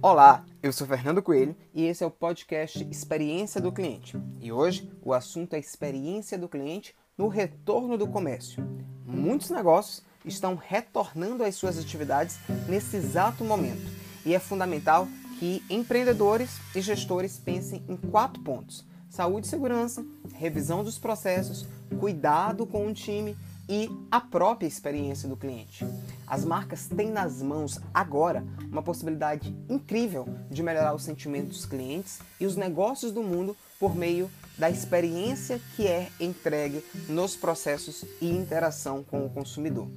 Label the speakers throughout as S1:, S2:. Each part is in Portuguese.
S1: Olá, eu sou Fernando Coelho e esse é o podcast Experiência do Cliente. E hoje o assunto é experiência do cliente no retorno do comércio. Muitos negócios estão retornando às suas atividades nesse exato momento e é fundamental que empreendedores e gestores pensem em quatro pontos: saúde e segurança, revisão dos processos, cuidado com o time e a própria experiência do cliente. As marcas têm nas mãos agora uma possibilidade incrível de melhorar o sentimento dos clientes e os negócios do mundo por meio da experiência que é entregue nos processos e interação com o consumidor.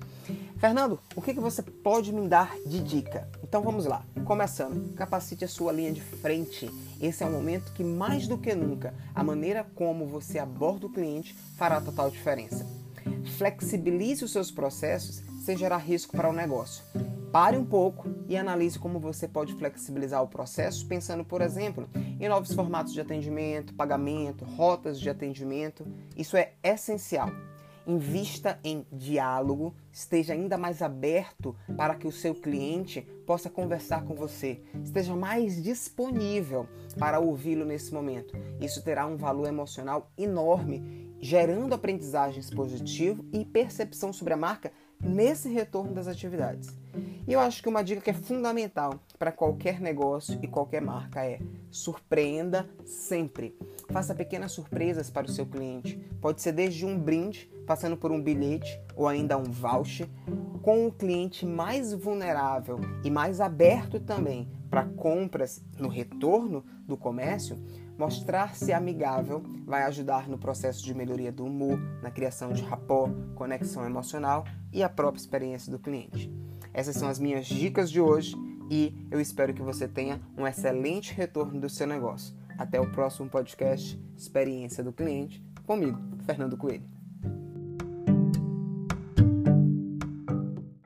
S1: Fernando, o que, você pode me dar de dica? Então vamos lá. Começando, capacite a sua linha de frente. Esse é um momento que, mais do que nunca, a maneira como você aborda o cliente fará total diferença. Flexibilize os seus processos sem gerar risco para o negócio. Pare um pouco e analise como você pode flexibilizar o processo, pensando, por exemplo, em novos formatos de atendimento, pagamento, rotas de atendimento. Isso é essencial. Invista em diálogo, esteja ainda mais aberto para que o seu cliente possa conversar com você, esteja mais disponível para ouvi-lo nesse momento. Isso terá um valor emocional enorme gerando aprendizagens positivas e percepção sobre a marca nesse retorno das atividades. E eu acho que uma dica que é fundamental para qualquer negócio e qualquer marca é surpreenda sempre. Faça pequenas surpresas para o seu cliente. Pode ser desde um brinde, passando por um bilhete ou ainda um voucher, com o cliente mais vulnerável e mais aberto também para compras no retorno do comércio, Mostrar-se amigável vai ajudar no processo de melhoria do humor, na criação de rapport, conexão emocional e a própria experiência do cliente. Essas são as minhas dicas de hoje e eu espero que você tenha um excelente retorno do seu negócio. Até o próximo podcast Experiência do Cliente, comigo, Fernando Coelho.